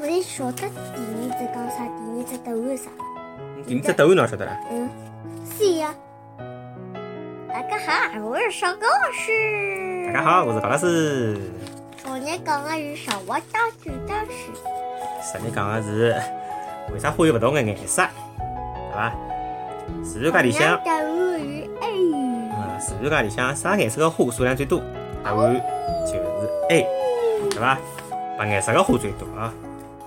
我你晓得第二只讲啥？第二只答案是啥？第二只答案侬晓得啦？嗯，C 呀。大家好，我是小高老师。大家好，我是高老师。昨天讲的是什么道具的事？昨天讲的是为啥花有勿同的颜色，对伐？自然界里向，答案是 A。嗯，自然界里向啥颜色的花数量最多？答案就是 A，对伐？白颜色的花最多啊，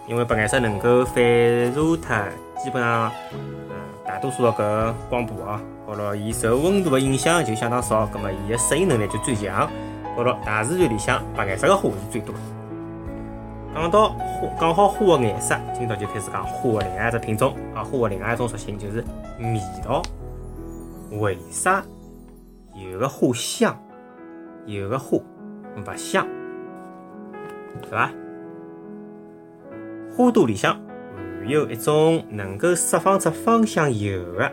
因为白颜色能够反射它基本上，嗯，大多数的搿光谱啊，好了，伊受温度的影响就相当少，葛末伊的适应能力就最强。好了，大自然里向白颜色的花是最多的。讲到花，讲好花的颜色，今朝就开始讲花的另外一只品种啊，花的另外一种属性就是味道。为啥有的花香，有的花勿香，对伐？花朵里向含有一种能够释放出芳香油的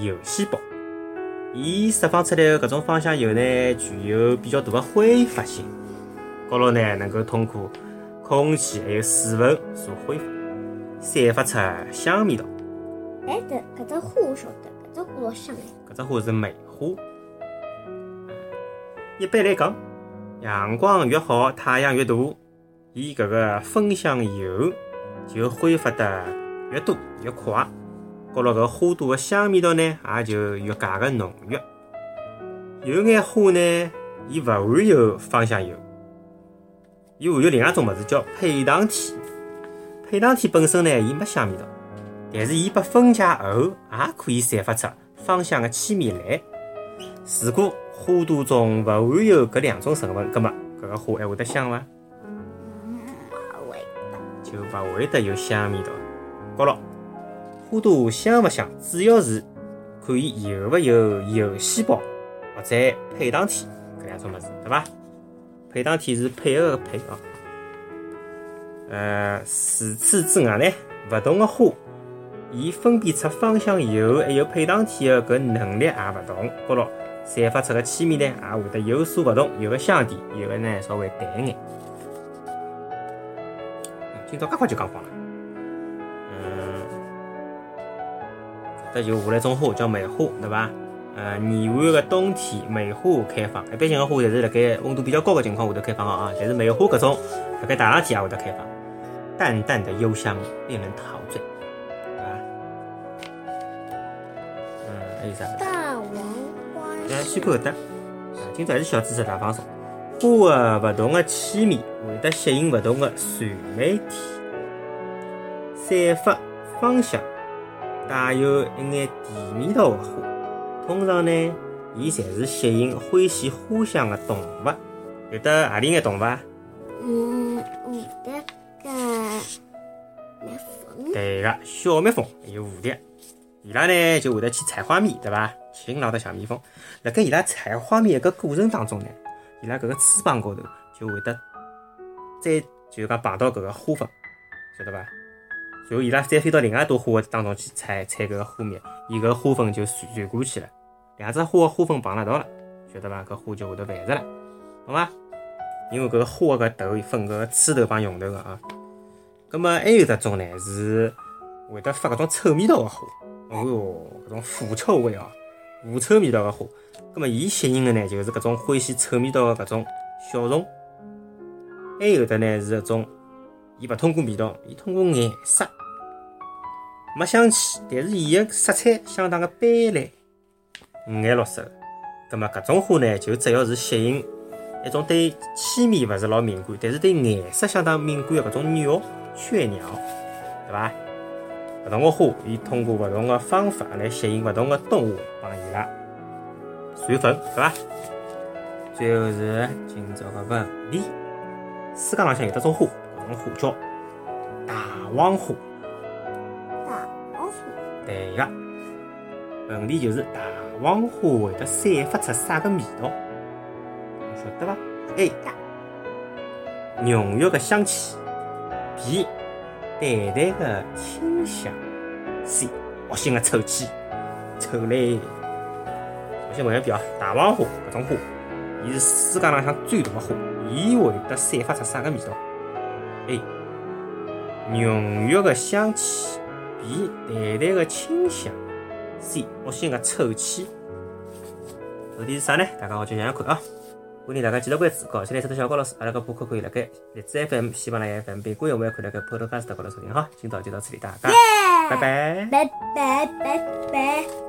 油细胞，伊释放出来的搿种芳香油呢，具有比较大的挥发性，高头呢能够通过空气还有水分所挥发，散发出香味道。哎，搿搿只花晓得，搿只花老香哎。搿只花是梅花。一般来讲，阳光越好，太阳越大，伊搿个芳香油就挥发得越多越快，高头搿花朵的香味道呢，也就越加个浓郁。有眼花呢，伊勿含有芳香油，伊含有另外一种物事叫配糖体。配糖体本身呢，伊没香味道，但是伊被分解后，也可以散发出芳香的气味来。如果花朵中勿含有搿两种成分，葛末搿个花还会得香伐？就勿会得有香味道。高了，花朵香勿香，主要是看伊有勿有油细胞或者配糖体搿两种物事，对伐？配糖体是配合个配啊。呃，除此之外呢，勿同个花，伊分辨出芳香油还有配糖体个搿能力也勿同，高了。散发出个气味呢，也会得有所勿同，有个香甜，有个呢稍微淡一眼。今朝介快就讲光了。嗯，搿搭就下来种花叫梅花，对伐？呃，延安个冬天，梅花开放。一般性个花侪是辣盖温度比较高个情况下头开放个啊，但是梅花搿种辣盖大冷天也会得开放，淡淡的幽香令人陶醉，对伐？嗯，还有啥？大王花。哎，先看搿搭，啊，今朝还是小知识大放送。花个勿同个气味会得吸引勿同个传媒体，散发芳香，带有一眼甜味道个花。通常呢，伊侪是吸引欢喜花香个动物。有得何里眼动物啊？嗯，蝴蝶个蜜蜂。对个，小蜜蜂还有蝴蝶，伊拉呢就会得去采花蜜，对伐？勤劳的小蜜蜂，辣盖伊拉采花蜜个过程当中呢，伊拉搿个翅膀高头就会得再就是讲碰到搿个花粉，晓得伐？然后伊拉再飞到另外一朵花当中去采采搿个花蜜，伊搿花粉就传传过去了，两只花个花粉碰了一道了，晓得伐？搿花就会得繁殖了，懂伐？因为搿个花个头分搿个刺头帮用头个啊。葛末还有只种呢，是会得发搿种臭味道个花，哦哟，搿种腐臭味哦。狐臭味道个花，葛末伊吸引个呢，就是搿种欢喜臭味道个搿种小虫。还有的呢是搿种，伊勿通过味道，伊通过颜色，没香气，但是伊个色彩相当个斑斓，五颜六色。葛末搿种花呢，就主要是吸引一种对气味勿是老敏感，但是对颜色相当敏感个搿种鸟，雀鸟，对伐？勿同个花，伊通过勿同个方法来吸引勿同个动物帮伊拉传粉，对伐？最后是今朝个问题：世界浪向有得种花，搿种花叫大黄花。大黄花。对个，问题就是大黄花会得散发出啥个味道？晓得伐？A. 浓郁个香气。B. 淡淡的清香，C，恶心的臭气，臭嘞！我先问一遍啊，大黄花搿种花，伊是世界浪向最大的花，伊会得散发出啥个味道？A. 浓郁的香气；B. 淡淡的清香；C. 恶心的臭气。到底是啥呢？大家好去想想看啊！欢迎大家继续关注搞起来，这头小高老师，阿拉个播客可以辣盖荔枝 FM、喜马拉雅 FM、苹果用户可以辣盖 Podcast 高头收听哈。今朝就到这里，大家拜。拜拜拜拜拜。